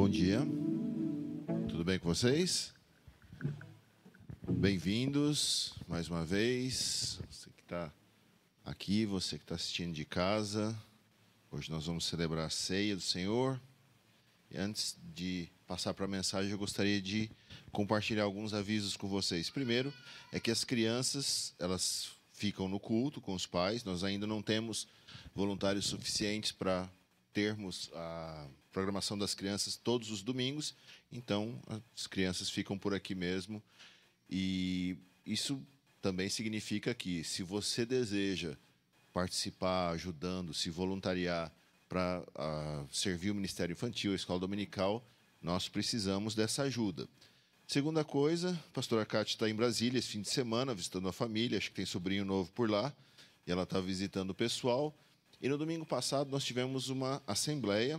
Bom dia. Tudo bem com vocês? Bem-vindos mais uma vez. Você que está aqui, você que está assistindo de casa. Hoje nós vamos celebrar a ceia do Senhor. E antes de passar para a mensagem, eu gostaria de compartilhar alguns avisos com vocês. Primeiro, é que as crianças, elas ficam no culto com os pais. Nós ainda não temos voluntários suficientes para termos a programação das crianças todos os domingos, então as crianças ficam por aqui mesmo. E isso também significa que, se você deseja participar, ajudando, se voluntariar para uh, servir o Ministério Infantil, a escola dominical, nós precisamos dessa ajuda. Segunda coisa, a pastora Cátia está em Brasília esse fim de semana, visitando a família, acho que tem sobrinho novo por lá, e ela está visitando o pessoal. E no domingo passado nós tivemos uma assembleia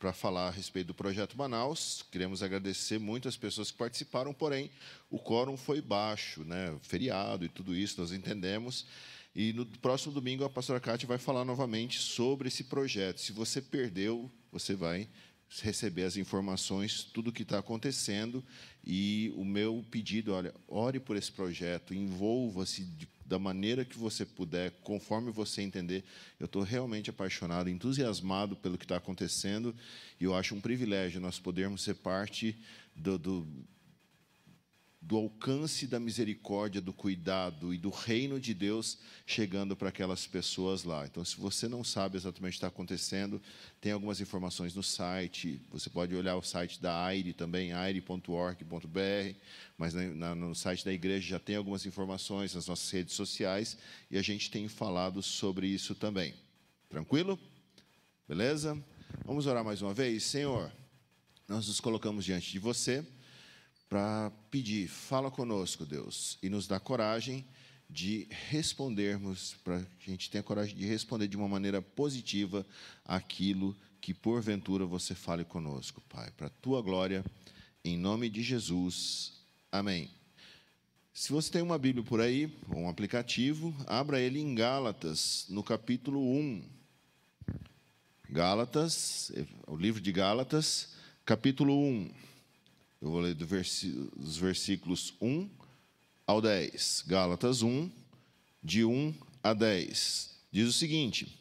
para falar a respeito do projeto Manaus. Queremos agradecer muito as pessoas que participaram, porém o quórum foi baixo, né? Feriado e tudo isso, nós entendemos. E no próximo domingo a pastora Cátia vai falar novamente sobre esse projeto. Se você perdeu, você vai receber as informações, tudo o que está acontecendo. E o meu pedido, olha, ore por esse projeto, envolva-se da maneira que você puder, conforme você entender. Eu estou realmente apaixonado, entusiasmado pelo que está acontecendo, e eu acho um privilégio nós podermos ser parte do, do do alcance da misericórdia, do cuidado e do reino de Deus chegando para aquelas pessoas lá. Então, se você não sabe exatamente o que está acontecendo, tem algumas informações no site. Você pode olhar o site da AIRE também, aire.org.br, mas no site da igreja já tem algumas informações nas nossas redes sociais e a gente tem falado sobre isso também. Tranquilo? Beleza? Vamos orar mais uma vez? Senhor, nós nos colocamos diante de você para pedir, fala conosco, Deus, e nos dá coragem de respondermos, para que a gente tenha coragem de responder de uma maneira positiva aquilo que porventura você fale conosco, Pai, para a tua glória, em nome de Jesus. Amém. Se você tem uma Bíblia por aí, um aplicativo, abra ele em Gálatas, no capítulo 1. Gálatas, o livro de Gálatas, capítulo 1. Eu vou ler do dos versículos 1 ao 10. Gálatas 1, de 1 a 10. Diz o seguinte: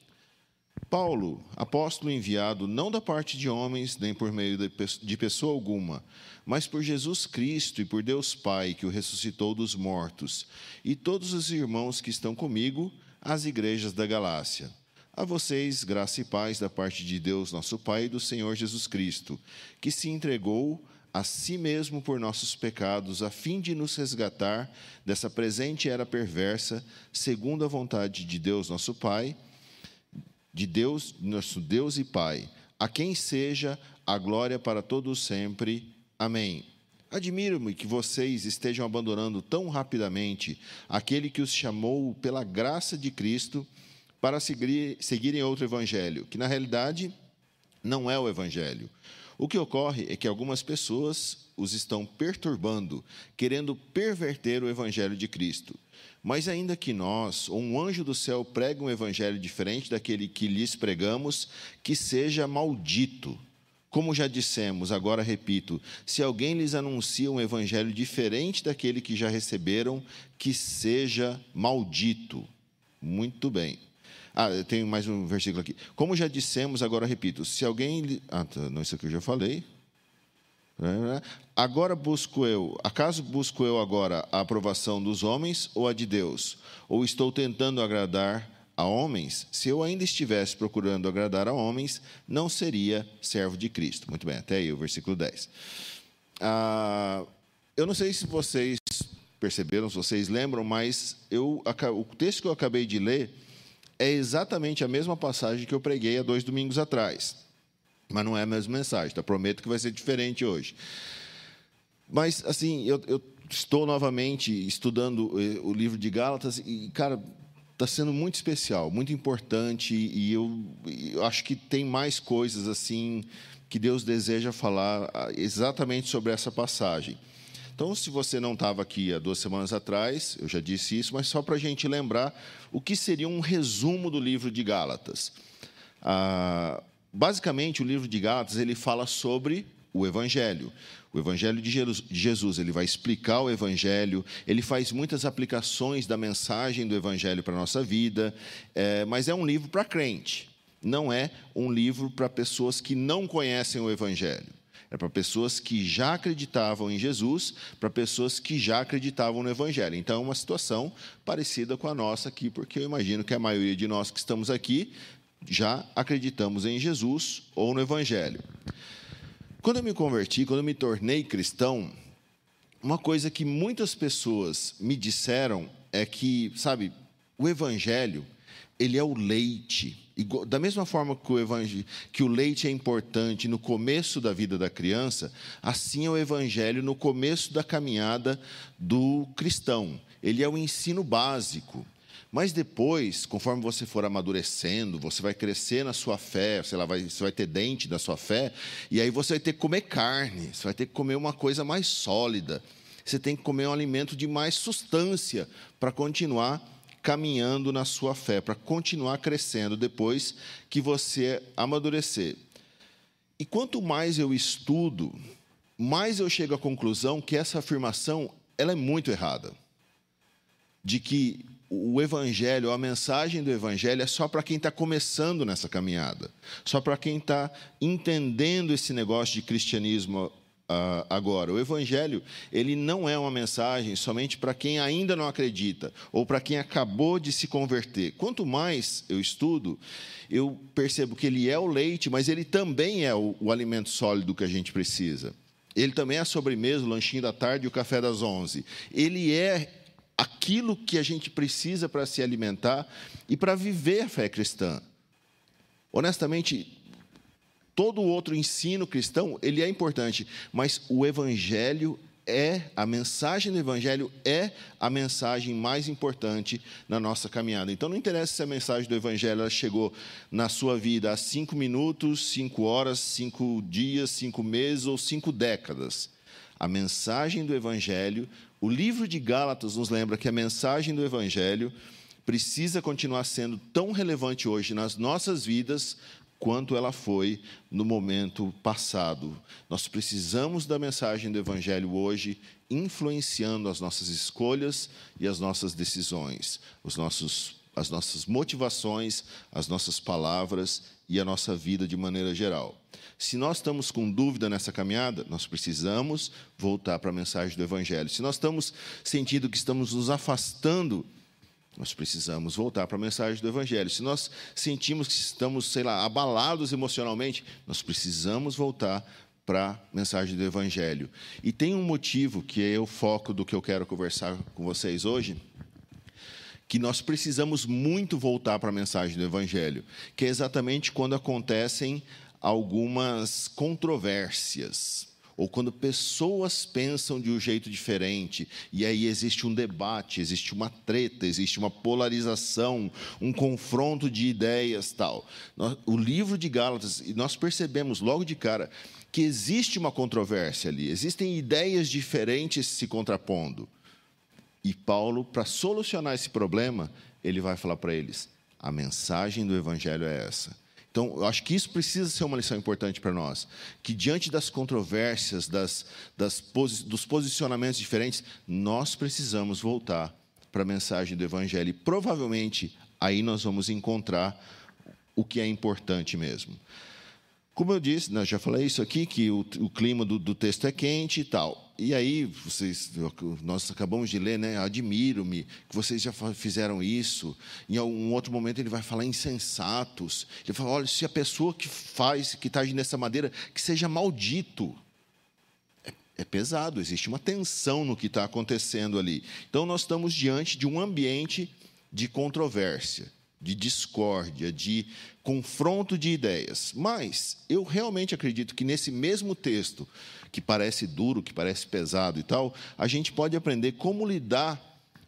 Paulo, apóstolo enviado não da parte de homens, nem por meio de pessoa alguma, mas por Jesus Cristo e por Deus Pai, que o ressuscitou dos mortos, e todos os irmãos que estão comigo, às igrejas da Galácia. A vocês, graça e paz da parte de Deus, nosso Pai, e do Senhor Jesus Cristo, que se entregou a si mesmo por nossos pecados, a fim de nos resgatar dessa presente era perversa, segundo a vontade de Deus, nosso Pai, de Deus, nosso Deus e Pai, a quem seja a glória para todos sempre. Amém. Admiro-me que vocês estejam abandonando tão rapidamente aquele que os chamou pela graça de Cristo para seguir, seguirem outro evangelho, que na realidade não é o evangelho. O que ocorre é que algumas pessoas os estão perturbando, querendo perverter o evangelho de Cristo. Mas ainda que nós, ou um anjo do céu, pregue um evangelho diferente daquele que lhes pregamos, que seja maldito. Como já dissemos, agora repito: se alguém lhes anuncia um evangelho diferente daquele que já receberam, que seja maldito. Muito bem. Ah, tem mais um versículo aqui. Como já dissemos, agora repito: se alguém. Ah, tá, não, isso aqui eu já falei. Agora busco eu, acaso busco eu agora a aprovação dos homens ou a de Deus? Ou estou tentando agradar a homens? Se eu ainda estivesse procurando agradar a homens, não seria servo de Cristo. Muito bem, até aí o versículo 10. Ah, eu não sei se vocês perceberam, se vocês lembram, mas eu, o texto que eu acabei de ler é exatamente a mesma passagem que eu preguei há dois domingos atrás. Mas não é a mesma mensagem, tá? prometo que vai ser diferente hoje. Mas, assim, eu, eu estou novamente estudando eh, o livro de Gálatas e, cara, está sendo muito especial, muito importante e eu, eu, acho que tem mais coisas assim que Deus deseja falar ah, exatamente sobre essa passagem. Então, se você não estava aqui há duas semanas atrás, eu já disse isso, mas só para a gente lembrar o que seria um resumo do livro de Gálatas. Ah, basicamente, o livro de Gálatas ele fala sobre o Evangelho. O Evangelho de Jesus, ele vai explicar o Evangelho, ele faz muitas aplicações da mensagem do Evangelho para a nossa vida, é, mas é um livro para crente, não é um livro para pessoas que não conhecem o Evangelho. É para pessoas que já acreditavam em Jesus, para pessoas que já acreditavam no Evangelho. Então, é uma situação parecida com a nossa aqui, porque eu imagino que a maioria de nós que estamos aqui já acreditamos em Jesus ou no Evangelho. Quando eu me converti, quando eu me tornei cristão, uma coisa que muitas pessoas me disseram é que, sabe, o Evangelho, ele é o leite da mesma forma que o, evangelho, que o leite é importante no começo da vida da criança, assim é o evangelho no começo da caminhada do cristão. Ele é o ensino básico. Mas depois, conforme você for amadurecendo, você vai crescer na sua fé, sei lá, vai, você vai ter dente da sua fé, e aí você vai ter que comer carne, você vai ter que comer uma coisa mais sólida, você tem que comer um alimento de mais substância para continuar caminhando na sua fé, para continuar crescendo depois que você amadurecer. E quanto mais eu estudo, mais eu chego à conclusão que essa afirmação ela é muito errada. De que o evangelho, a mensagem do evangelho é só para quem está começando nessa caminhada, só para quem está entendendo esse negócio de cristianismo agora, o Evangelho, ele não é uma mensagem somente para quem ainda não acredita ou para quem acabou de se converter. Quanto mais eu estudo, eu percebo que ele é o leite, mas ele também é o, o alimento sólido que a gente precisa. Ele também é a sobremesa, o lanchinho da tarde e o café das onze. Ele é aquilo que a gente precisa para se alimentar e para viver a fé cristã. Honestamente, todo outro ensino cristão, ele é importante, mas o evangelho é a mensagem do evangelho é a mensagem mais importante na nossa caminhada. Então não interessa se a mensagem do evangelho chegou na sua vida há cinco minutos, cinco horas, cinco dias, cinco meses ou cinco décadas. A mensagem do evangelho, o livro de Gálatas nos lembra que a mensagem do evangelho precisa continuar sendo tão relevante hoje nas nossas vidas quanto ela foi no momento passado. Nós precisamos da mensagem do Evangelho hoje, influenciando as nossas escolhas e as nossas decisões, os nossos, as nossas motivações, as nossas palavras e a nossa vida de maneira geral. Se nós estamos com dúvida nessa caminhada, nós precisamos voltar para a mensagem do Evangelho. Se nós estamos sentindo que estamos nos afastando nós precisamos voltar para a mensagem do Evangelho. Se nós sentimos que estamos, sei lá, abalados emocionalmente, nós precisamos voltar para a mensagem do Evangelho. E tem um motivo que é o foco do que eu quero conversar com vocês hoje, que nós precisamos muito voltar para a mensagem do Evangelho, que é exatamente quando acontecem algumas controvérsias ou quando pessoas pensam de um jeito diferente, e aí existe um debate, existe uma treta, existe uma polarização, um confronto de ideias, tal. O livro de Gálatas, nós percebemos logo de cara que existe uma controvérsia ali, existem ideias diferentes se contrapondo. E Paulo, para solucionar esse problema, ele vai falar para eles: a mensagem do evangelho é essa. Então, eu acho que isso precisa ser uma lição importante para nós. Que diante das controvérsias, das, das dos posicionamentos diferentes, nós precisamos voltar para a mensagem do Evangelho. E provavelmente aí nós vamos encontrar o que é importante mesmo. Como eu disse, né, já falei isso aqui, que o, o clima do, do, texto é quente e tal. E aí, vocês, nós acabamos de ler, né? Admiro-me que vocês já fizeram isso. Em um outro momento ele vai falar insensatos. Ele fala: olha, se a pessoa que faz, que está agindo dessa maneira, que seja maldito. É, é pesado, existe uma tensão no que está acontecendo ali. Então, nós estamos diante de um ambiente de controvérsia de discórdia, de confronto de ideias. Mas eu realmente acredito que nesse mesmo texto, que parece duro, que parece pesado e tal, a gente pode aprender como lidar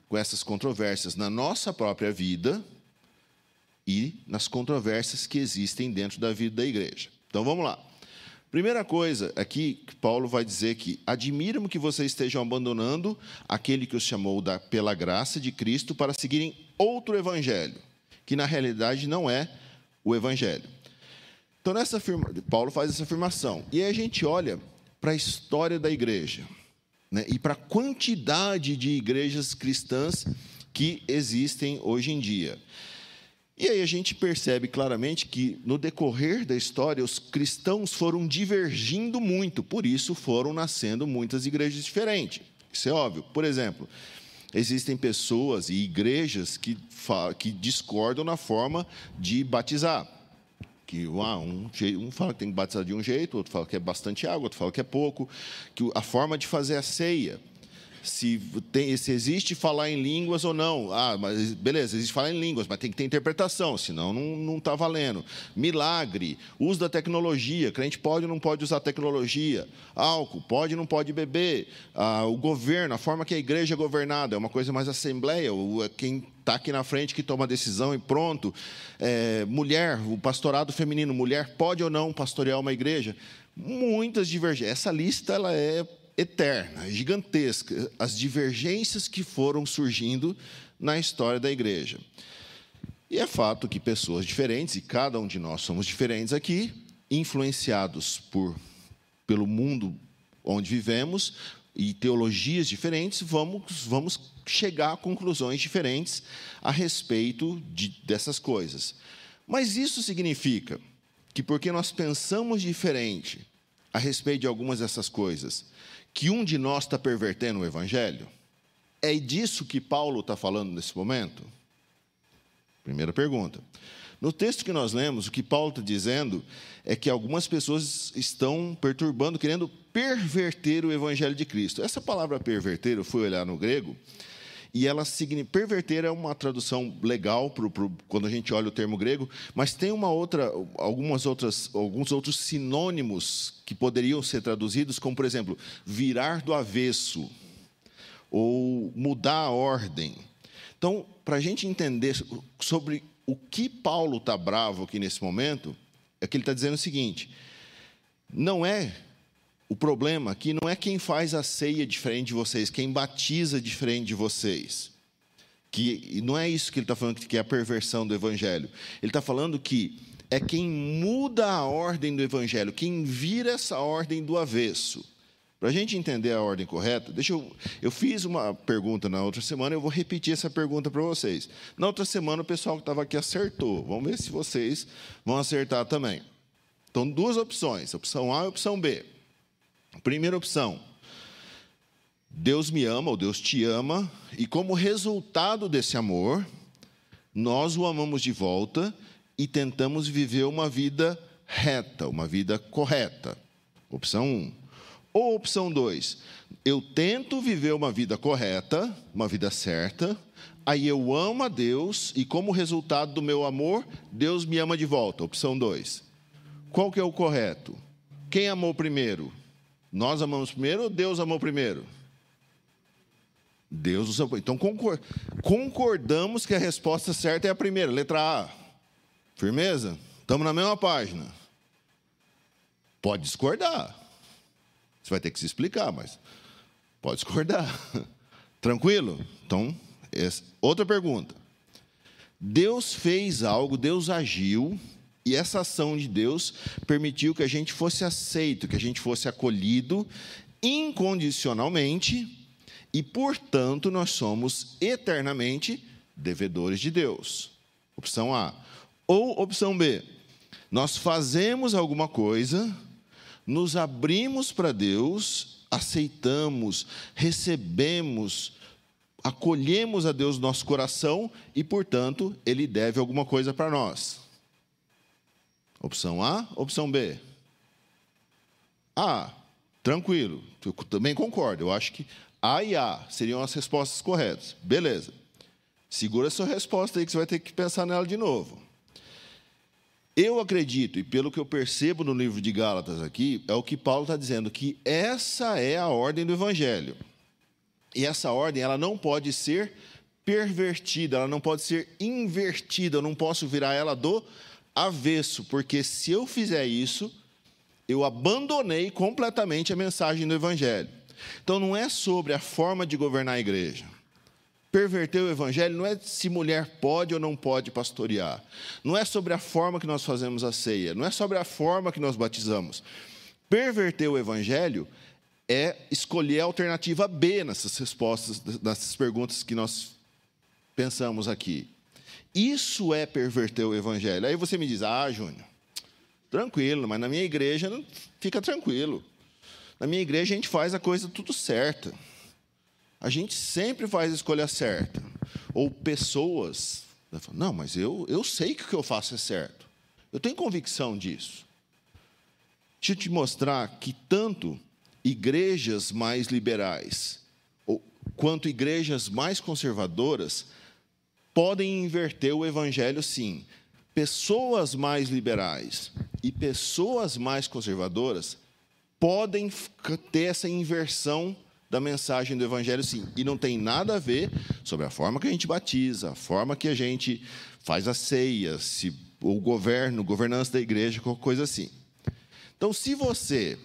com essas controvérsias na nossa própria vida e nas controvérsias que existem dentro da vida da igreja. Então vamos lá. Primeira coisa aqui que Paulo vai dizer que admira-me que vocês estejam abandonando aquele que os chamou da, pela graça de Cristo para seguirem outro evangelho que na realidade não é o evangelho. Então, nessa afirma, Paulo faz essa afirmação. E aí a gente olha para a história da igreja né, e para a quantidade de igrejas cristãs que existem hoje em dia. E aí a gente percebe claramente que, no decorrer da história, os cristãos foram divergindo muito, por isso foram nascendo muitas igrejas diferentes. Isso é óbvio. Por exemplo, existem pessoas e igrejas que, que discordam na forma de batizar. Que ah, um, um fala que tem que batizar de um jeito, outro fala que é bastante água, outro fala que é pouco. Que a forma de fazer a ceia se, tem, se existe falar em línguas ou não. Ah, mas beleza, existe falar em línguas, mas tem que ter interpretação, senão não está valendo. Milagre, uso da tecnologia, crente pode ou não pode usar tecnologia. Álcool, pode ou não pode beber. Ah, o governo, a forma que a igreja é governada, é uma coisa mais assembleia, é quem está aqui na frente que toma a decisão e pronto. É, mulher, o pastorado feminino, mulher pode ou não pastorear uma igreja? Muitas divergências. Essa lista ela é eterna, gigantesca, as divergências que foram surgindo na história da igreja. E é fato que pessoas diferentes, e cada um de nós somos diferentes aqui, influenciados por, pelo mundo onde vivemos e teologias diferentes, vamos, vamos chegar a conclusões diferentes a respeito de, dessas coisas. Mas isso significa que, porque nós pensamos diferente a respeito de algumas dessas coisas, que um de nós está pervertendo o Evangelho? É disso que Paulo está falando nesse momento? Primeira pergunta. No texto que nós lemos, o que Paulo está dizendo é que algumas pessoas estão perturbando, querendo perverter o Evangelho de Cristo. Essa palavra perverter, eu fui olhar no grego, e ela significa perverter é uma tradução legal pro, pro, quando a gente olha o termo grego, mas tem uma outra, algumas outras, alguns outros sinônimos que poderiam ser traduzidos, como por exemplo, virar do avesso ou mudar a ordem. Então, para a gente entender sobre o que Paulo está bravo aqui nesse momento, é que ele está dizendo o seguinte: não é o problema aqui não é quem faz a ceia diferente de vocês, quem batiza diferente de vocês. Que não é isso que ele está falando, que é a perversão do evangelho. Ele está falando que é quem muda a ordem do evangelho, quem vira essa ordem do avesso. Para a gente entender a ordem correta, deixa eu. Eu fiz uma pergunta na outra semana, eu vou repetir essa pergunta para vocês. Na outra semana, o pessoal que estava aqui acertou. Vamos ver se vocês vão acertar também. Então, duas opções: opção A e opção B. Primeira opção. Deus me ama, ou Deus te ama, e como resultado desse amor, nós o amamos de volta e tentamos viver uma vida reta, uma vida correta. Opção 1. Um. Ou opção 2. Eu tento viver uma vida correta, uma vida certa, aí eu amo a Deus e como resultado do meu amor, Deus me ama de volta. Opção 2. Qual que é o correto? Quem amou primeiro? Nós amamos primeiro ou Deus amou primeiro? Deus nos amou. Então concordamos que a resposta certa é a primeira, letra A. Firmeza? Estamos na mesma página. Pode discordar. Você vai ter que se explicar, mas pode discordar. Tranquilo? Então, outra pergunta. Deus fez algo, Deus agiu e essa ação de Deus permitiu que a gente fosse aceito, que a gente fosse acolhido incondicionalmente, e, portanto, nós somos eternamente devedores de Deus. Opção A. Ou opção B. Nós fazemos alguma coisa, nos abrimos para Deus, aceitamos, recebemos, acolhemos a Deus no nosso coração e, portanto, Ele deve alguma coisa para nós. Opção A, opção B. A, tranquilo, eu também concordo. Eu acho que A e A seriam as respostas corretas. Beleza. Segura sua resposta aí que você vai ter que pensar nela de novo. Eu acredito, e pelo que eu percebo no livro de Gálatas aqui, é o que Paulo está dizendo, que essa é a ordem do Evangelho. E essa ordem ela não pode ser pervertida, ela não pode ser invertida, eu não posso virar ela do avesso, porque se eu fizer isso, eu abandonei completamente a mensagem do Evangelho. Então não é sobre a forma de governar a igreja. Perverter o Evangelho não é se mulher pode ou não pode pastorear. Não é sobre a forma que nós fazemos a ceia. Não é sobre a forma que nós batizamos. perverter o evangelho é escolher a alternativa B nessas respostas, nessas perguntas que nós pensamos aqui. Isso é perverter o evangelho. Aí você me diz: "Ah, Júnior, tranquilo, mas na minha igreja não fica tranquilo. Na minha igreja a gente faz a coisa tudo certa. A gente sempre faz a escolha certa. Ou pessoas, não, mas eu, eu sei que o que eu faço é certo. Eu tenho convicção disso. Deixa eu te mostrar que tanto igrejas mais liberais quanto igrejas mais conservadoras podem inverter o evangelho sim. Pessoas mais liberais e pessoas mais conservadoras podem ter essa inversão da mensagem do evangelho sim, e não tem nada a ver sobre a forma que a gente batiza, a forma que a gente faz a ceia, se o governo, governança da igreja, qualquer coisa assim. Então, se você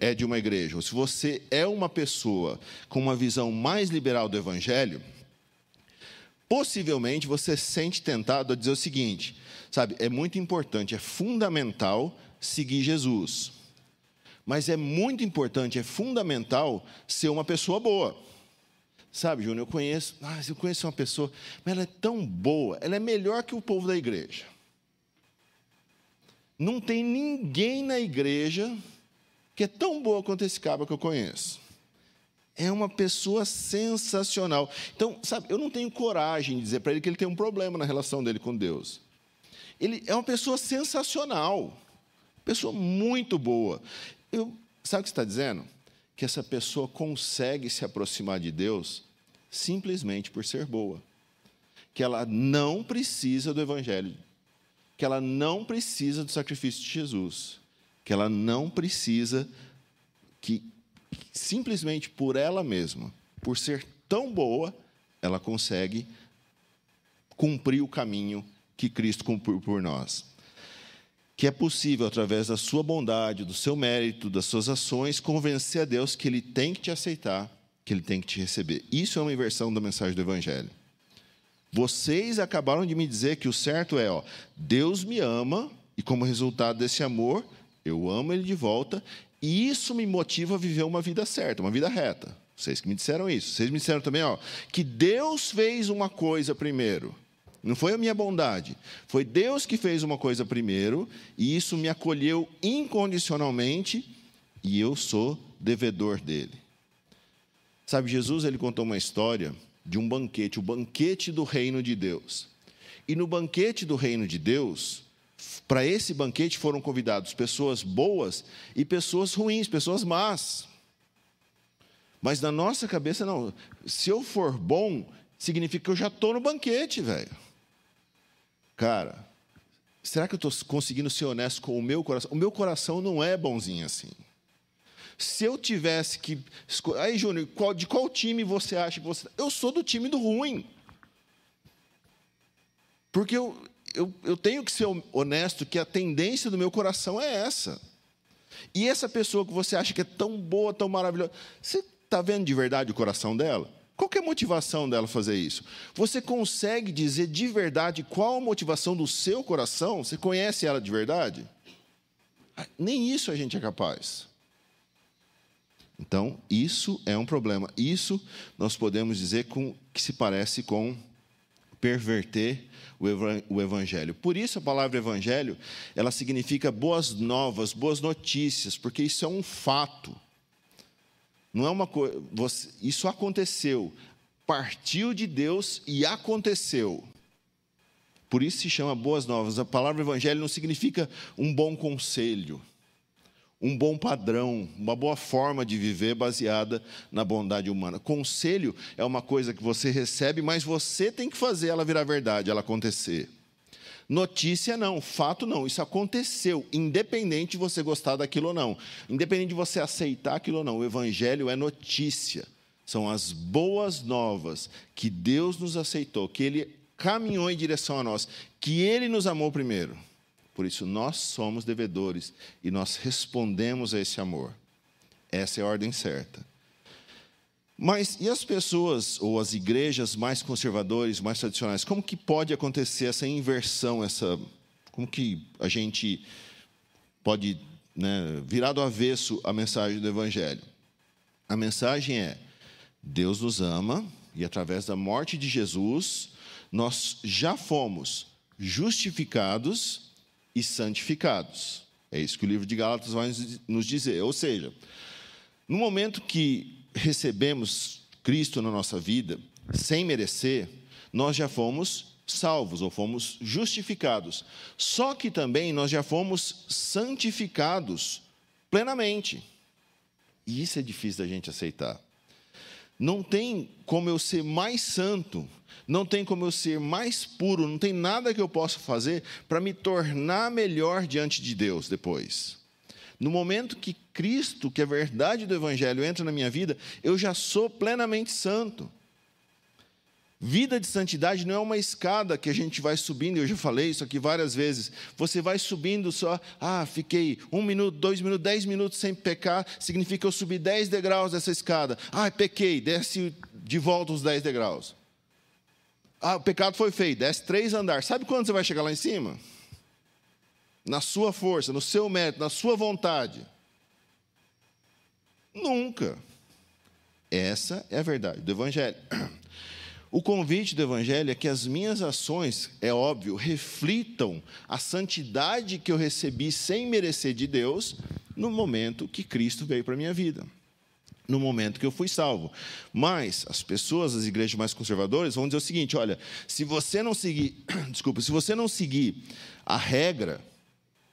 é de uma igreja, ou se você é uma pessoa com uma visão mais liberal do evangelho, possivelmente você se sente tentado a dizer o seguinte: sabe, é muito importante, é fundamental seguir Jesus. Mas é muito importante, é fundamental ser uma pessoa boa. Sabe, Júnior, eu conheço, ah, eu conheço uma pessoa, mas ela é tão boa, ela é melhor que o povo da igreja. Não tem ninguém na igreja que é tão boa quanto esse cabo que eu conheço. É uma pessoa sensacional. Então, sabe, eu não tenho coragem de dizer para ele que ele tem um problema na relação dele com Deus. Ele é uma pessoa sensacional, pessoa muito boa. Eu, sabe o que está dizendo? Que essa pessoa consegue se aproximar de Deus simplesmente por ser boa. Que ela não precisa do Evangelho. Que ela não precisa do sacrifício de Jesus. Que ela não precisa que simplesmente por ela mesma, por ser tão boa, ela consegue cumprir o caminho que Cristo cumpriu por nós. Que é possível, através da sua bondade, do seu mérito, das suas ações, convencer a Deus que Ele tem que te aceitar, que Ele tem que te receber. Isso é uma inversão da mensagem do Evangelho. Vocês acabaram de me dizer que o certo é, ó, Deus me ama, e como resultado desse amor, eu amo Ele de volta, e isso me motiva a viver uma vida certa, uma vida reta. Vocês que me disseram isso. Vocês me disseram também ó, que Deus fez uma coisa primeiro. Não foi a minha bondade. Foi Deus que fez uma coisa primeiro, e isso me acolheu incondicionalmente, e eu sou devedor dele. Sabe, Jesus ele contou uma história de um banquete, o banquete do reino de Deus. E no banquete do reino de Deus, para esse banquete foram convidados pessoas boas e pessoas ruins, pessoas más. Mas na nossa cabeça, não. Se eu for bom, significa que eu já estou no banquete, velho. Cara, será que eu estou conseguindo ser honesto com o meu coração? O meu coração não é bonzinho assim. Se eu tivesse que. Aí, Júnior, de qual time você acha que você. Eu sou do time do ruim. Porque eu, eu, eu tenho que ser honesto que a tendência do meu coração é essa. E essa pessoa que você acha que é tão boa, tão maravilhosa, você está vendo de verdade o coração dela? Qual é a motivação dela fazer isso? Você consegue dizer de verdade qual a motivação do seu coração? Você conhece ela de verdade? Ah, nem isso a gente é capaz. Então, isso é um problema. Isso nós podemos dizer com, que se parece com perverter o evangelho. Por isso a palavra evangelho, ela significa boas novas, boas notícias, porque isso é um fato. Não é uma coisa, isso aconteceu, partiu de Deus e aconteceu. Por isso se chama boas novas. A palavra evangelho não significa um bom conselho um bom padrão, uma boa forma de viver baseada na bondade humana. Conselho é uma coisa que você recebe, mas você tem que fazer ela virar verdade, ela acontecer. Notícia não, fato não, isso aconteceu, independente de você gostar daquilo ou não, independente de você aceitar aquilo ou não. O Evangelho é notícia, são as boas novas que Deus nos aceitou, que Ele caminhou em direção a nós, que Ele nos amou primeiro. Por isso, nós somos devedores e nós respondemos a esse amor. Essa é a ordem certa. Mas e as pessoas ou as igrejas mais conservadoras, mais tradicionais? Como que pode acontecer essa inversão, essa como que a gente pode né, virado avesso a mensagem do Evangelho. A mensagem é: Deus nos ama e através da morte de Jesus, nós já fomos justificados e santificados. É isso que o livro de Gálatas vai nos dizer. Ou seja, no momento que recebemos Cristo na nossa vida, sem merecer, nós já fomos salvos ou fomos justificados. Só que também nós já fomos santificados plenamente. E isso é difícil da gente aceitar. Não tem como eu ser mais santo, não tem como eu ser mais puro, não tem nada que eu possa fazer para me tornar melhor diante de Deus depois. No momento que Cristo, que é a verdade do Evangelho, entra na minha vida, eu já sou plenamente santo. Vida de santidade não é uma escada que a gente vai subindo, eu já falei isso aqui várias vezes. Você vai subindo só, ah, fiquei um minuto, dois minutos, dez minutos sem pecar, significa que eu subi dez degraus dessa escada. Ah, pequei, desce de volta os dez degraus. Ah, o pecado foi feito, desce três andares. Sabe quando você vai chegar lá em cima? Na sua força, no seu mérito, na sua vontade. Nunca. Essa é a verdade do Evangelho. O convite do Evangelho é que as minhas ações, é óbvio, reflitam a santidade que eu recebi sem merecer de Deus no momento que Cristo veio para a minha vida. No momento que eu fui salvo. Mas as pessoas, as igrejas mais conservadoras, vão dizer o seguinte: olha, se você não seguir, desculpa, se você não seguir a regra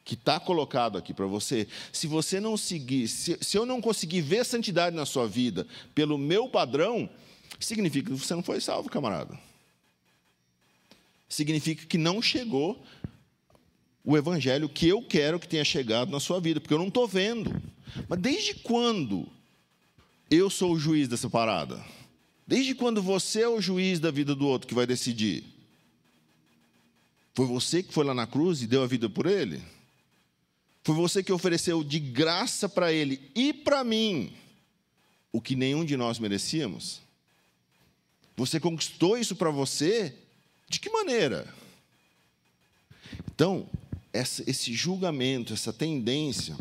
que está colocado aqui para você, se você não seguir, se, se eu não conseguir ver santidade na sua vida pelo meu padrão, significa que você não foi salvo, camarada. Significa que não chegou o evangelho que eu quero que tenha chegado na sua vida, porque eu não estou vendo. Mas desde quando eu sou o juiz dessa parada? Desde quando você é o juiz da vida do outro que vai decidir? Foi você que foi lá na cruz e deu a vida por ele? Foi você que ofereceu de graça para ele e para mim o que nenhum de nós merecíamos? Você conquistou isso para você? De que maneira? Então, esse julgamento, essa tendência,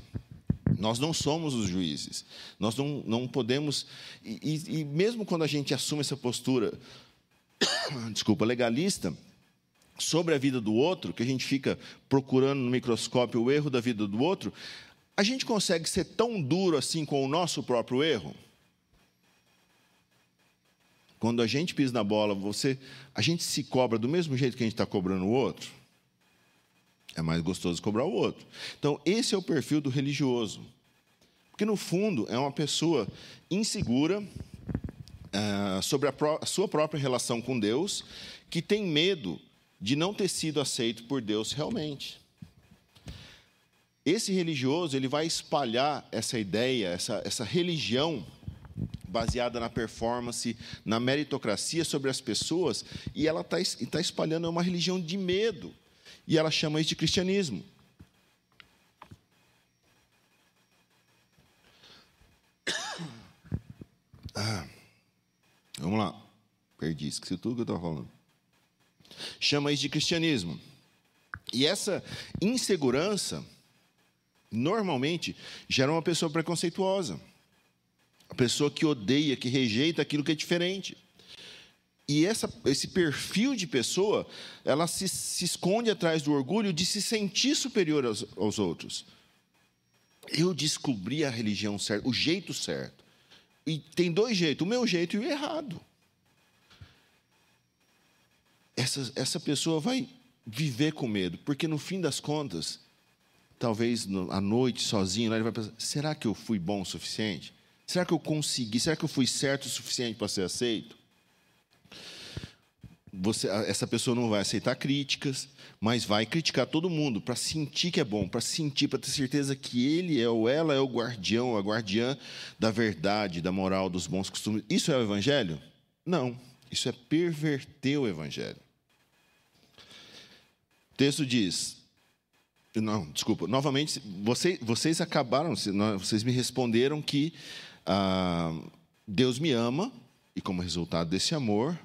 nós não somos os juízes. Nós não, não podemos. E, e, e mesmo quando a gente assume essa postura, desculpa, legalista, sobre a vida do outro, que a gente fica procurando no microscópio o erro da vida do outro, a gente consegue ser tão duro assim com o nosso próprio erro? Quando a gente pisa na bola, você, a gente se cobra do mesmo jeito que a gente está cobrando o outro. É mais gostoso cobrar o outro. Então, esse é o perfil do religioso. Porque, no fundo, é uma pessoa insegura uh, sobre a, a sua própria relação com Deus, que tem medo de não ter sido aceito por Deus realmente. Esse religioso ele vai espalhar essa ideia, essa, essa religião baseada na performance, na meritocracia sobre as pessoas, e ela está tá espalhando uma religião de medo, e ela chama isso de cristianismo. Ah, vamos lá, perdi, esqueci tudo que eu estava falando. Chama isso de cristianismo. E essa insegurança, normalmente, gera uma pessoa preconceituosa. A pessoa que odeia, que rejeita aquilo que é diferente. E essa, esse perfil de pessoa, ela se, se, esconde atrás do orgulho de se sentir superior aos, aos outros. Eu descobri a religião certa, o jeito certo. E tem dois jeitos, o meu jeito e o errado. Essa, essa pessoa vai viver com medo, porque no fim das contas, talvez à noite, sozinho, ele vai pensar: será que eu fui bom o suficiente? Será que eu consegui? Será que eu fui certo o suficiente para ser aceito? Você, essa pessoa não vai aceitar críticas, mas vai criticar todo mundo para sentir que é bom, para sentir, para ter certeza que ele é ou ela é o guardião, a guardiã da verdade, da moral, dos bons costumes. Isso é o evangelho? Não. Isso é perverter o evangelho. O texto diz: não, desculpa. Novamente, vocês, vocês acabaram, vocês me responderam que ah, Deus me ama, e como resultado desse amor,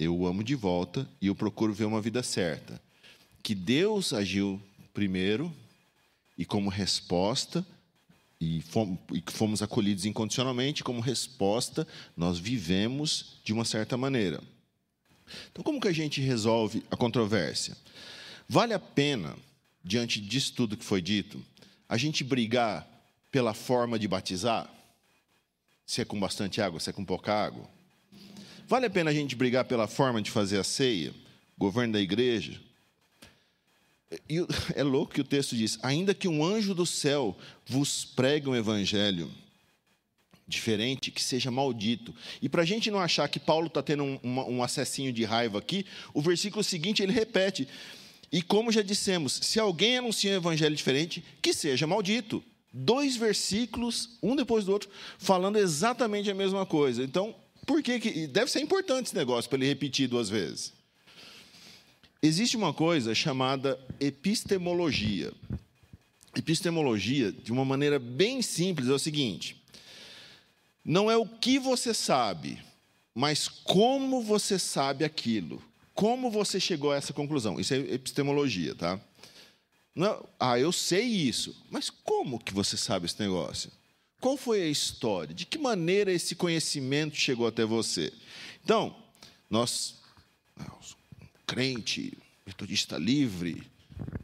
eu amo de volta e eu procuro ver uma vida certa. Que Deus agiu primeiro e como resposta, e fomos acolhidos incondicionalmente, como resposta, nós vivemos de uma certa maneira. Então, como que a gente resolve a controvérsia? Vale a pena, diante disso tudo que foi dito, a gente brigar pela forma de batizar? Se é com bastante água, se é com pouca água? Vale a pena a gente brigar pela forma de fazer a ceia? Governo da igreja? E é louco que o texto diz: ainda que um anjo do céu vos pregue um evangelho diferente, que seja maldito. E para a gente não achar que Paulo está tendo um, um acessinho de raiva aqui, o versículo seguinte ele repete: E como já dissemos, se alguém anuncia um evangelho diferente, que seja maldito. Dois versículos, um depois do outro, falando exatamente a mesma coisa. Então, por que. que deve ser importante esse negócio para ele repetir duas vezes. Existe uma coisa chamada epistemologia. Epistemologia, de uma maneira bem simples, é o seguinte: não é o que você sabe, mas como você sabe aquilo. Como você chegou a essa conclusão? Isso é epistemologia, tá? Não é, ah, eu sei isso, mas como que você sabe esse negócio? Qual foi a história? De que maneira esse conhecimento chegou até você? Então, nós crente, metodista livre,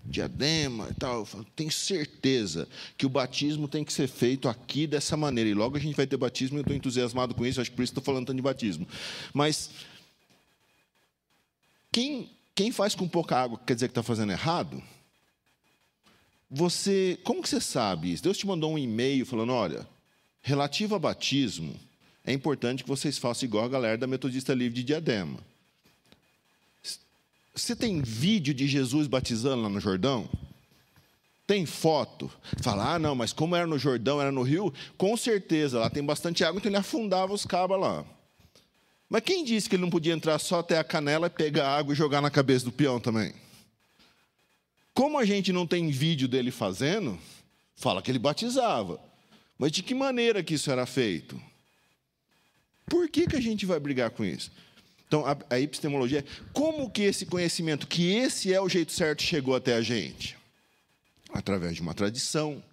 diadema e tal. Eu falo, tenho certeza que o batismo tem que ser feito aqui dessa maneira. E logo a gente vai ter batismo eu estou entusiasmado com isso, acho que por isso estou falando tanto de batismo. Mas quem, quem faz com pouca água quer dizer que está fazendo errado? Você, como que você sabe isso? Deus te mandou um e-mail falando, olha, relativo a batismo, é importante que vocês façam igual a galera da Metodista Livre de Diadema. Você tem vídeo de Jesus batizando lá no Jordão? Tem foto? Fala, ah, não, mas como era no Jordão, era no Rio? Com certeza, lá tem bastante água, então ele afundava os cabas lá. Mas quem disse que ele não podia entrar só até a canela, pegar água e jogar na cabeça do peão também? Como a gente não tem vídeo dele fazendo, fala que ele batizava. Mas de que maneira que isso era feito? Por que, que a gente vai brigar com isso? Então, a, a epistemologia é como que esse conhecimento, que esse é o jeito certo, chegou até a gente? Através de uma tradição,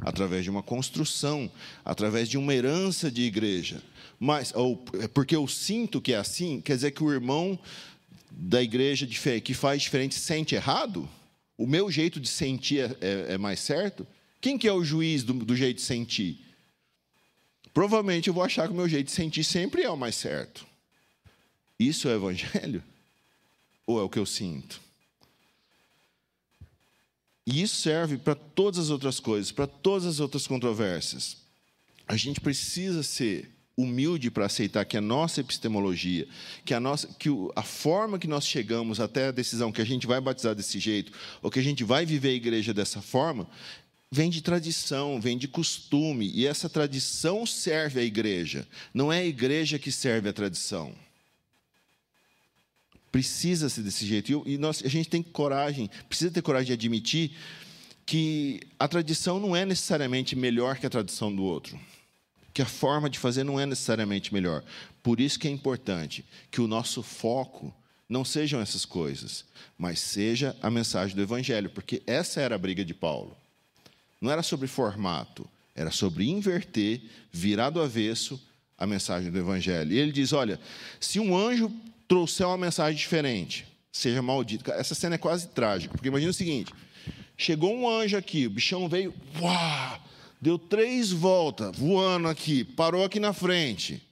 através de uma construção, através de uma herança de igreja. Mas, ou é porque eu sinto que é assim, quer dizer que o irmão da igreja que faz diferente sente errado? O meu jeito de sentir é, é, é mais certo? Quem que é o juiz do, do jeito de sentir? Provavelmente eu vou achar que o meu jeito de sentir sempre é o mais certo. Isso é evangelho? Ou é o que eu sinto? E isso serve para todas as outras coisas, para todas as outras controvérsias. A gente precisa ser humilde para aceitar que a nossa epistemologia, que a nossa, que a forma que nós chegamos até a decisão que a gente vai batizar desse jeito, ou que a gente vai viver a igreja dessa forma, vem de tradição, vem de costume, e essa tradição serve à igreja. Não é a igreja que serve à tradição. Precisa ser desse jeito. E, nós, a gente tem coragem, precisa ter coragem de admitir que a tradição não é necessariamente melhor que a tradição do outro. Que a forma de fazer não é necessariamente melhor. Por isso que é importante que o nosso foco não sejam essas coisas, mas seja a mensagem do Evangelho, porque essa era a briga de Paulo. Não era sobre formato, era sobre inverter, virar do avesso a mensagem do Evangelho. E ele diz: olha, se um anjo trouxer uma mensagem diferente, seja maldito. Essa cena é quase trágica, porque imagina o seguinte: chegou um anjo aqui, o bichão veio, uau, deu três voltas, voando aqui, parou aqui na frente.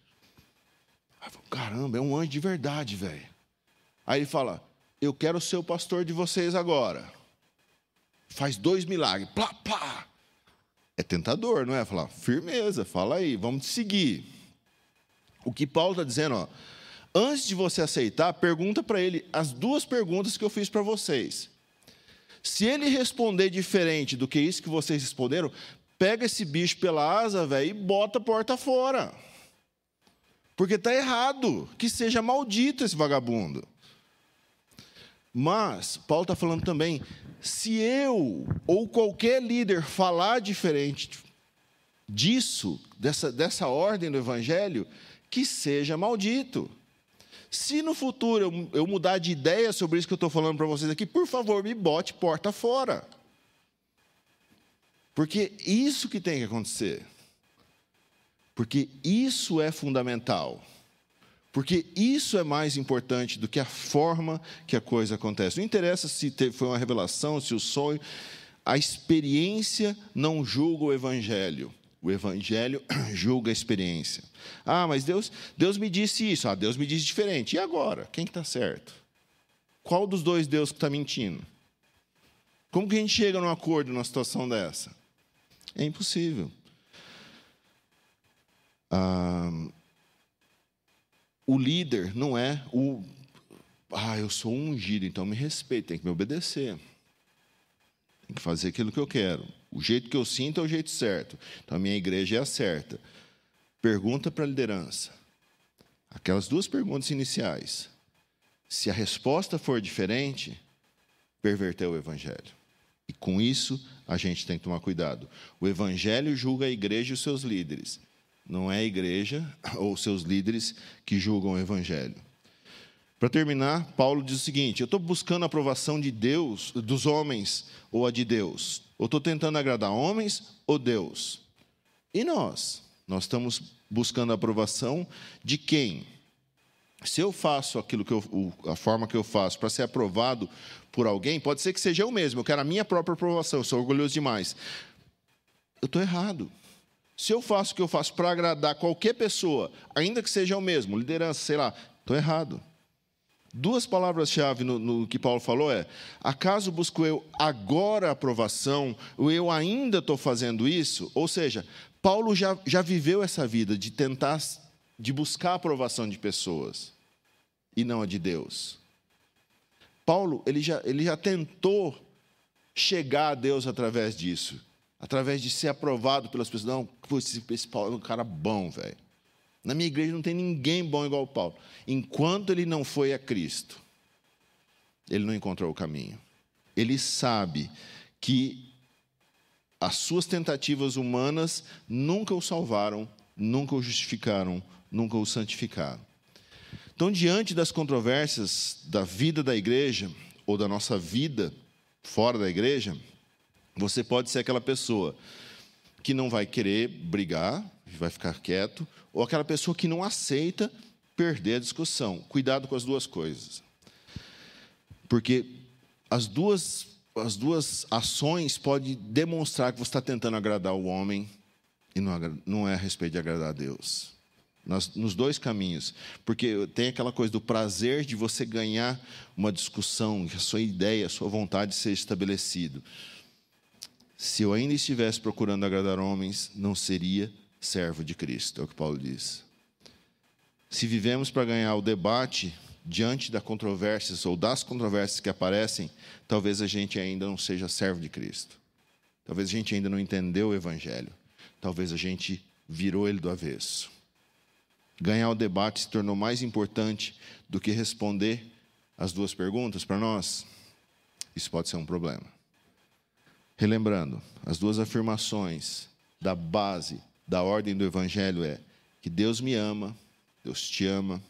Caramba, é um anjo de verdade, velho. Aí ele fala: Eu quero ser o pastor de vocês agora. Faz dois milagres. Plá, plá. É tentador, não é? Falar, firmeza, fala aí, vamos te seguir. O que Paulo está dizendo, ó, Antes de você aceitar, pergunta para ele as duas perguntas que eu fiz para vocês. Se ele responder diferente do que isso que vocês responderam, pega esse bicho pela asa, velho, e bota a porta fora. Porque está errado. Que seja maldito esse vagabundo. Mas, Paulo está falando também: se eu ou qualquer líder falar diferente disso, dessa, dessa ordem do evangelho, que seja maldito. Se no futuro eu, eu mudar de ideia sobre isso que eu estou falando para vocês aqui, por favor, me bote porta fora. Porque isso que tem que acontecer. Porque isso é fundamental. Porque isso é mais importante do que a forma que a coisa acontece. Não interessa se foi uma revelação, se o sonho. A experiência não julga o evangelho. O evangelho julga a experiência. Ah, mas Deus, Deus me disse isso. Ah, Deus me disse diferente. E agora? Quem está certo? Qual dos dois Deus que está mentindo? Como que a gente chega num acordo numa situação dessa? É impossível. Ah, o líder não é o. Ah, eu sou ungido, então me respeite, tem que me obedecer. Tem que fazer aquilo que eu quero. O jeito que eu sinto é o jeito certo. Então a minha igreja é a certa. Pergunta para a liderança. Aquelas duas perguntas iniciais. Se a resposta for diferente, perverteu o evangelho. E com isso, a gente tem que tomar cuidado. O evangelho julga a igreja e os seus líderes. Não é a igreja ou seus líderes que julgam o evangelho. Para terminar, Paulo diz o seguinte: eu estou buscando a aprovação de Deus, dos homens ou a de Deus. Ou estou tentando agradar homens ou Deus. E nós? Nós estamos buscando a aprovação de quem? Se eu faço aquilo que eu, a forma que eu faço para ser aprovado por alguém, pode ser que seja eu mesmo, eu quero a minha própria aprovação, eu sou orgulhoso demais. Eu estou errado. Se eu faço o que eu faço para agradar qualquer pessoa, ainda que seja eu mesmo, liderança, sei lá, estou errado. Duas palavras-chave no, no, que Paulo falou é: acaso busco eu agora aprovação, ou eu ainda estou fazendo isso? Ou seja, Paulo já, já viveu essa vida de tentar de buscar a aprovação de pessoas e não a de Deus. Paulo, ele já, ele já tentou chegar a Deus através disso, através de ser aprovado pelas pessoas. Não, esse, esse Paulo é um cara bom, velho. Na minha igreja não tem ninguém bom igual Paulo. Enquanto ele não foi a Cristo, ele não encontrou o caminho. Ele sabe que as suas tentativas humanas nunca o salvaram, nunca o justificaram, nunca o santificaram. Então, diante das controvérsias da vida da igreja, ou da nossa vida fora da igreja, você pode ser aquela pessoa que não vai querer brigar, vai ficar quieto, ou aquela pessoa que não aceita perder a discussão. Cuidado com as duas coisas. Porque as duas, as duas ações podem demonstrar que você está tentando agradar o homem e não, não é a respeito de agradar a Deus. Nas, nos dois caminhos. Porque tem aquela coisa do prazer de você ganhar uma discussão, que a sua ideia, a sua vontade seja estabelecido. Se eu ainda estivesse procurando agradar homens, não seria servo de Cristo, é o que Paulo diz. Se vivemos para ganhar o debate diante das controvérsias ou das controvérsias que aparecem, talvez a gente ainda não seja servo de Cristo. Talvez a gente ainda não entendeu o Evangelho. Talvez a gente virou ele do avesso. Ganhar o debate se tornou mais importante do que responder as duas perguntas para nós. Isso pode ser um problema. Relembrando, as duas afirmações da base da ordem do Evangelho é que Deus me ama, Deus te ama,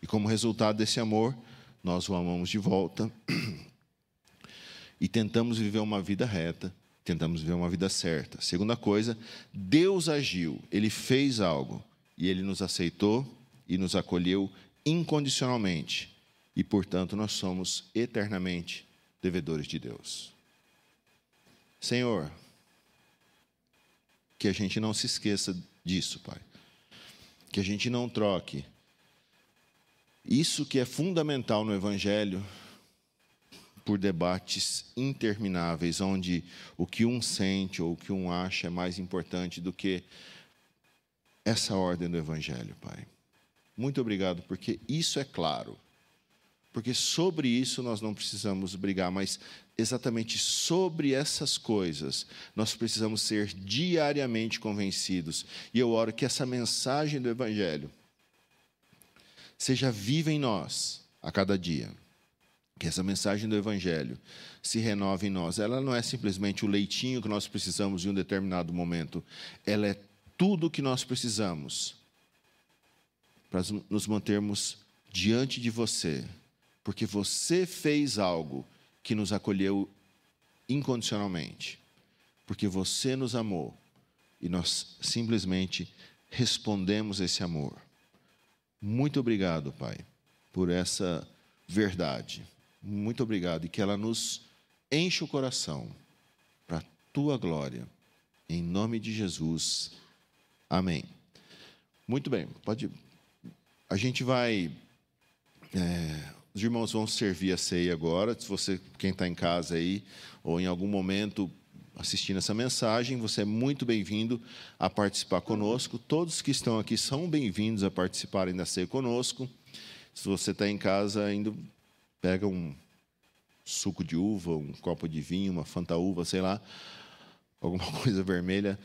e como resultado desse amor, nós o amamos de volta e tentamos viver uma vida reta, tentamos viver uma vida certa. Segunda coisa, Deus agiu, Ele fez algo e Ele nos aceitou e nos acolheu incondicionalmente e, portanto, nós somos eternamente devedores de Deus. Senhor, que a gente não se esqueça disso, Pai. Que a gente não troque isso que é fundamental no Evangelho por debates intermináveis, onde o que um sente ou o que um acha é mais importante do que essa ordem do Evangelho, Pai. Muito obrigado, porque isso é claro. Porque sobre isso nós não precisamos brigar, mas exatamente sobre essas coisas nós precisamos ser diariamente convencidos. E eu oro que essa mensagem do Evangelho seja viva em nós a cada dia. Que essa mensagem do Evangelho se renove em nós. Ela não é simplesmente o leitinho que nós precisamos em um determinado momento, ela é tudo o que nós precisamos para nos mantermos diante de você porque você fez algo que nos acolheu incondicionalmente. porque você nos amou e nós simplesmente respondemos esse amor. Muito obrigado, Pai, por essa verdade. Muito obrigado e que ela nos enche o coração para a tua glória. Em nome de Jesus. Amém. Muito bem, pode. A gente vai. É, os irmãos vão servir a ceia agora. Se você, quem está em casa aí, ou em algum momento assistindo essa mensagem, você é muito bem-vindo a participar conosco. Todos que estão aqui são bem-vindos a participarem da ceia conosco. Se você está em casa ainda, pega um suco de uva, um copo de vinho, uma fanta uva, sei lá, alguma coisa vermelha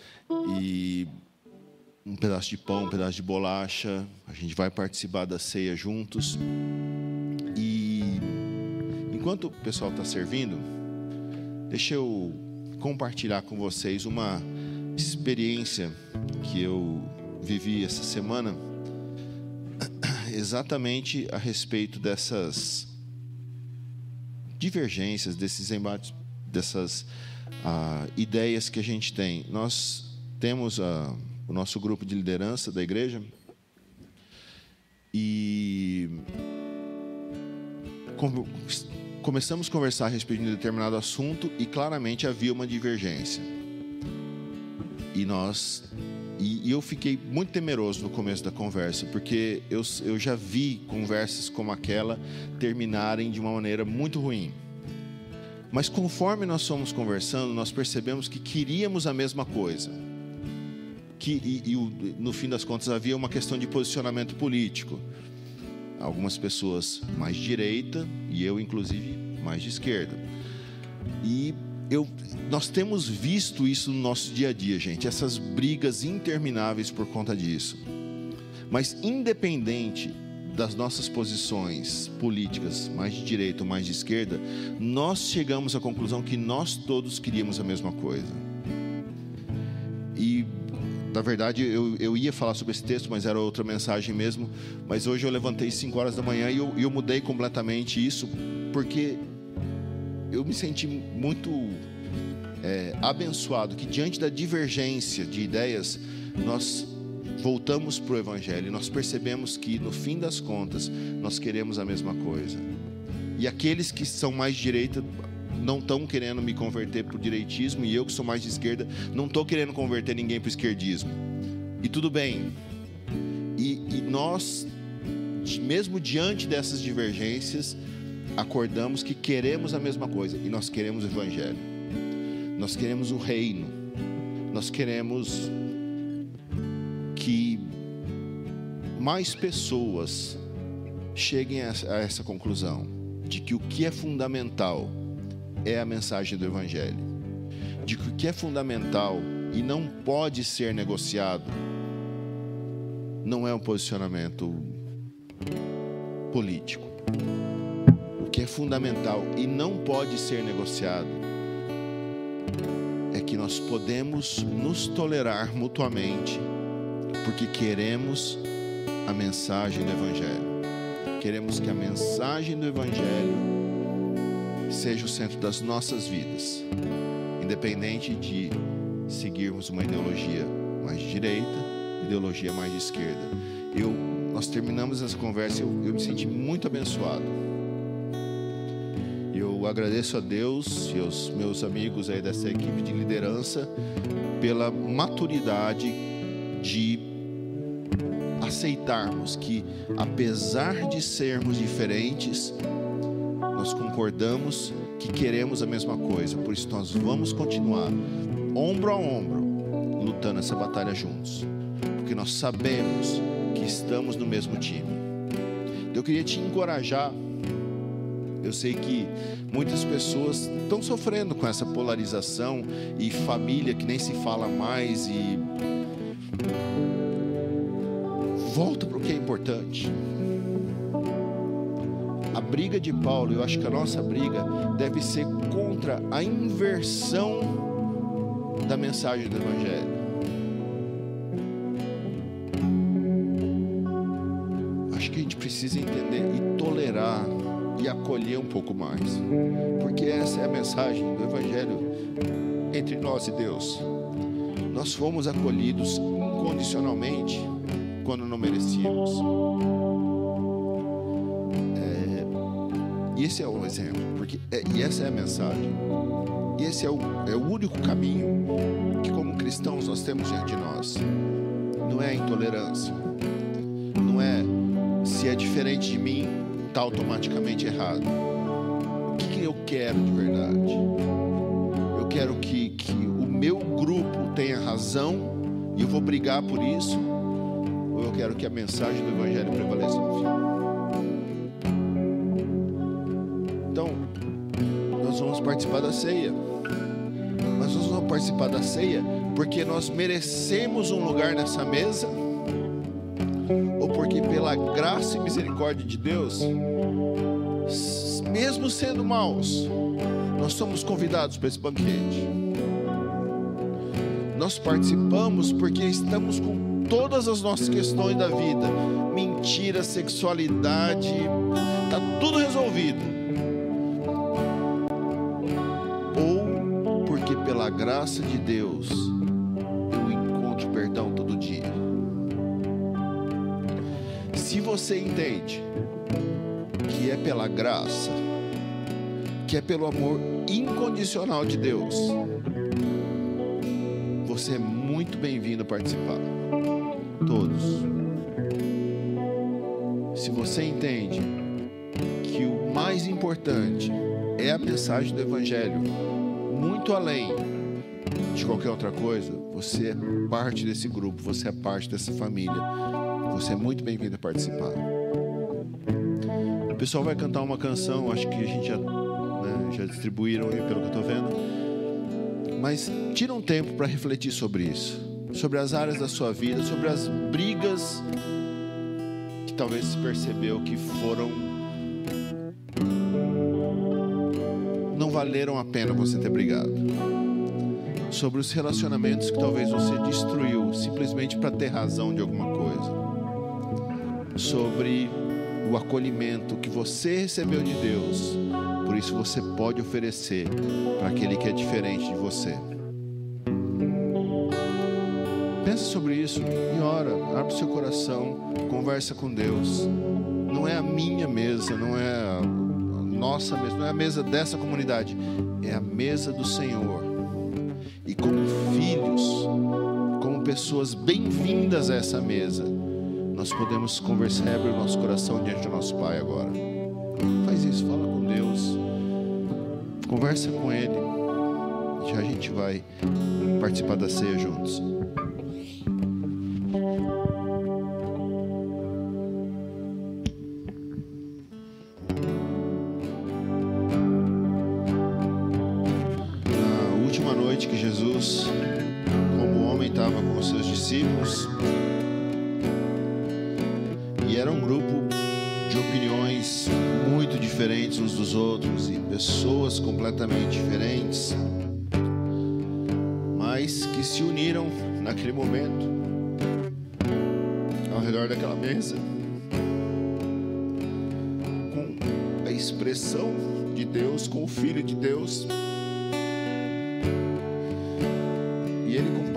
e um pedaço de pão, um pedaço de bolacha. A gente vai participar da ceia juntos. Enquanto o pessoal está servindo, deixa eu compartilhar com vocês uma experiência que eu vivi essa semana, exatamente a respeito dessas divergências, desses embates, dessas uh, ideias que a gente tem. Nós temos uh, o nosso grupo de liderança da igreja e começamos a conversar a respeito de um determinado assunto e claramente havia uma divergência. E nós e, eu fiquei muito temeroso no começo da conversa, porque eu, eu já vi conversas como aquela terminarem de uma maneira muito ruim. Mas conforme nós fomos conversando, nós percebemos que queríamos a mesma coisa. Que, e, e no fim das contas havia uma questão de posicionamento político algumas pessoas mais de direita e eu, inclusive, mais de esquerda. E eu, nós temos visto isso no nosso dia a dia, gente, essas brigas intermináveis por conta disso. Mas, independente das nossas posições políticas, mais de direita ou mais de esquerda, nós chegamos à conclusão que nós todos queríamos a mesma coisa. Na verdade, eu, eu ia falar sobre esse texto, mas era outra mensagem mesmo. Mas hoje eu levantei 5 horas da manhã e eu, eu mudei completamente isso, porque eu me senti muito é, abençoado que, diante da divergência de ideias, nós voltamos para o Evangelho e nós percebemos que, no fim das contas, nós queremos a mesma coisa. E aqueles que são mais direita não estão querendo me converter para o direitismo e eu que sou mais de esquerda não estou querendo converter ninguém para o esquerdismo. E tudo bem. E, e nós, mesmo diante dessas divergências, acordamos que queremos a mesma coisa e nós queremos o Evangelho. Nós queremos o reino. Nós queremos que mais pessoas cheguem a essa conclusão de que o que é fundamental é a mensagem do Evangelho. De que o que é fundamental e não pode ser negociado não é um posicionamento político. O que é fundamental e não pode ser negociado é que nós podemos nos tolerar mutuamente porque queremos a mensagem do Evangelho. Queremos que a mensagem do Evangelho seja o centro das nossas vidas, independente de seguirmos uma ideologia mais de direita, ideologia mais de esquerda. Eu, nós terminamos essa conversa eu, eu me senti muito abençoado. Eu agradeço a Deus e aos meus amigos aí dessa equipe de liderança pela maturidade de aceitarmos que, apesar de sermos diferentes, nós concordamos que queremos a mesma coisa. Por isso nós vamos continuar ombro a ombro lutando essa batalha juntos, porque nós sabemos que estamos no mesmo time. Eu queria te encorajar. Eu sei que muitas pessoas estão sofrendo com essa polarização e família que nem se fala mais e volta para o que é importante briga de Paulo, eu acho que a nossa briga deve ser contra a inversão da mensagem do Evangelho. Acho que a gente precisa entender e tolerar e acolher um pouco mais, porque essa é a mensagem do Evangelho. entre nós e Deus. Nós fomos acolhidos incondicionalmente quando não merecíamos. E esse é o exemplo, porque é, e essa é a mensagem. E esse é o, é o único caminho que, como cristãos, nós temos diante de nós. Não é a intolerância, não é se é diferente de mim, está automaticamente errado. O que, que eu quero de verdade? Eu quero que, que o meu grupo tenha razão e eu vou brigar por isso, ou eu quero que a mensagem do Evangelho prevaleça no fim. Participar da ceia. Mas nós vamos participar da ceia porque nós merecemos um lugar nessa mesa, ou porque pela graça e misericórdia de Deus, mesmo sendo maus, nós somos convidados para esse banquete. Nós participamos porque estamos com todas as nossas questões da vida, mentira, sexualidade, está tudo resolvido. Graça de Deus eu encontro perdão todo dia. Se você entende que é pela graça, que é pelo amor incondicional de Deus, você é muito bem-vindo a participar. Todos. Se você entende que o mais importante é a mensagem do Evangelho, muito além de qualquer outra coisa, você é parte desse grupo, você é parte dessa família. Você é muito bem-vindo a participar. O pessoal vai cantar uma canção, acho que a gente já, né, já distribuíram aí pelo que eu estou vendo mas tira um tempo para refletir sobre isso, sobre as áreas da sua vida, sobre as brigas que talvez se percebeu que foram não valeram a pena você ter brigado. Sobre os relacionamentos que talvez você destruiu simplesmente para ter razão de alguma coisa. Sobre o acolhimento que você recebeu de Deus por isso você pode oferecer para aquele que é diferente de você. Pensa sobre isso e ora, abre seu coração, conversa com Deus. Não é a minha mesa, não é a nossa mesa, não é a mesa dessa comunidade, é a mesa do Senhor. Filhos, como pessoas bem-vindas a essa mesa, nós podemos conversar abrir o nosso coração diante do nosso Pai agora. Faz isso, fala com Deus. Conversa com Ele. Já a gente vai participar da ceia juntos. Como homem, estava com os seus discípulos, e era um grupo de opiniões muito diferentes uns dos outros e pessoas completamente diferentes, mas que se uniram naquele momento ao redor daquela mesa com a expressão de Deus, com o Filho de Deus.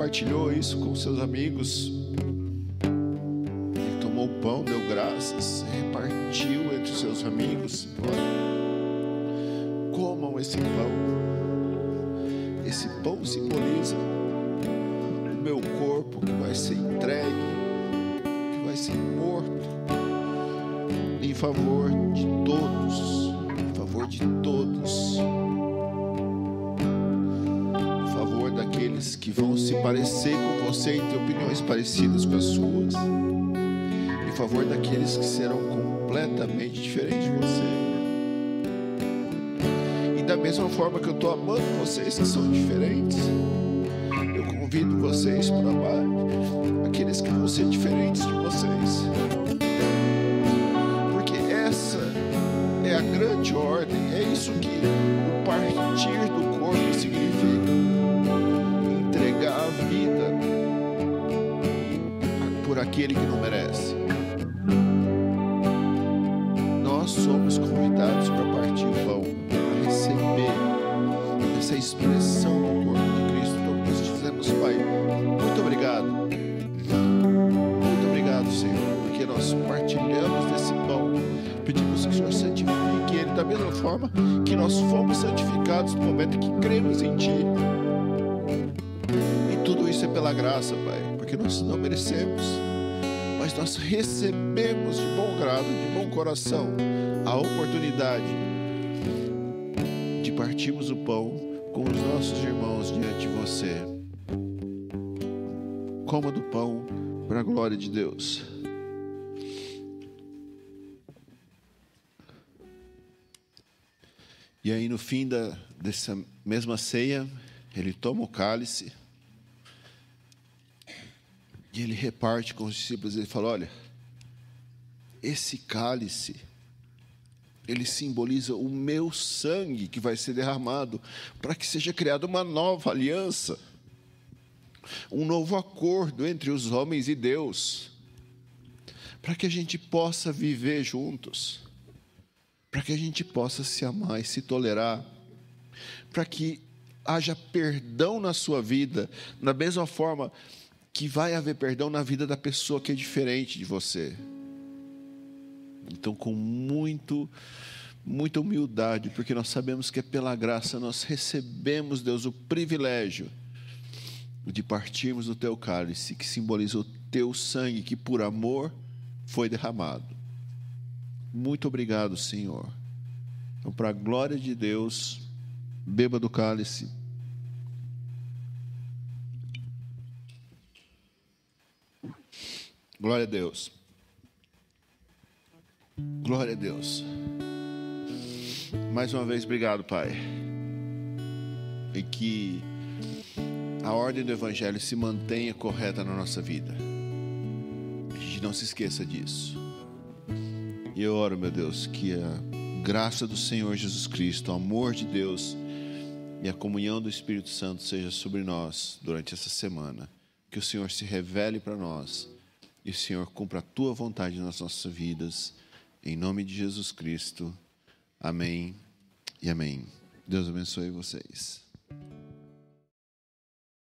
Compartilhou isso com seus amigos parecidas com as suas em favor daqueles que serão completamente diferentes de você. E da mesma forma que eu estou amando vocês que são diferentes, eu convido vocês para amar aqueles que vão ser diferentes de vocês. Porque essa é a grande ordem, é isso que o partir do corpo significa. Aquele que não merece. Coração, a oportunidade de partirmos o pão com os nossos irmãos diante de você. Coma do pão para a glória de Deus. E aí, no fim da, dessa mesma ceia, ele toma o cálice e ele reparte com os discípulos. Ele fala: Olha, esse cálice, ele simboliza o meu sangue que vai ser derramado para que seja criada uma nova aliança, um novo acordo entre os homens e Deus, para que a gente possa viver juntos, para que a gente possa se amar e se tolerar, para que haja perdão na sua vida, da mesma forma que vai haver perdão na vida da pessoa que é diferente de você. Então, com muito, muita humildade, porque nós sabemos que é pela graça nós recebemos, Deus, o privilégio de partirmos do teu cálice, que simboliza o teu sangue, que por amor foi derramado. Muito obrigado, Senhor. Então, para a glória de Deus, beba do cálice. Glória a Deus. Glória a Deus. Mais uma vez, obrigado, Pai. E que a ordem do Evangelho se mantenha correta na nossa vida. A gente não se esqueça disso. E eu oro, meu Deus, que a graça do Senhor Jesus Cristo, o amor de Deus e a comunhão do Espírito Santo seja sobre nós durante essa semana. Que o Senhor se revele para nós e o Senhor cumpra a tua vontade nas nossas vidas. Em nome de Jesus Cristo. Amém e amém. Deus abençoe vocês.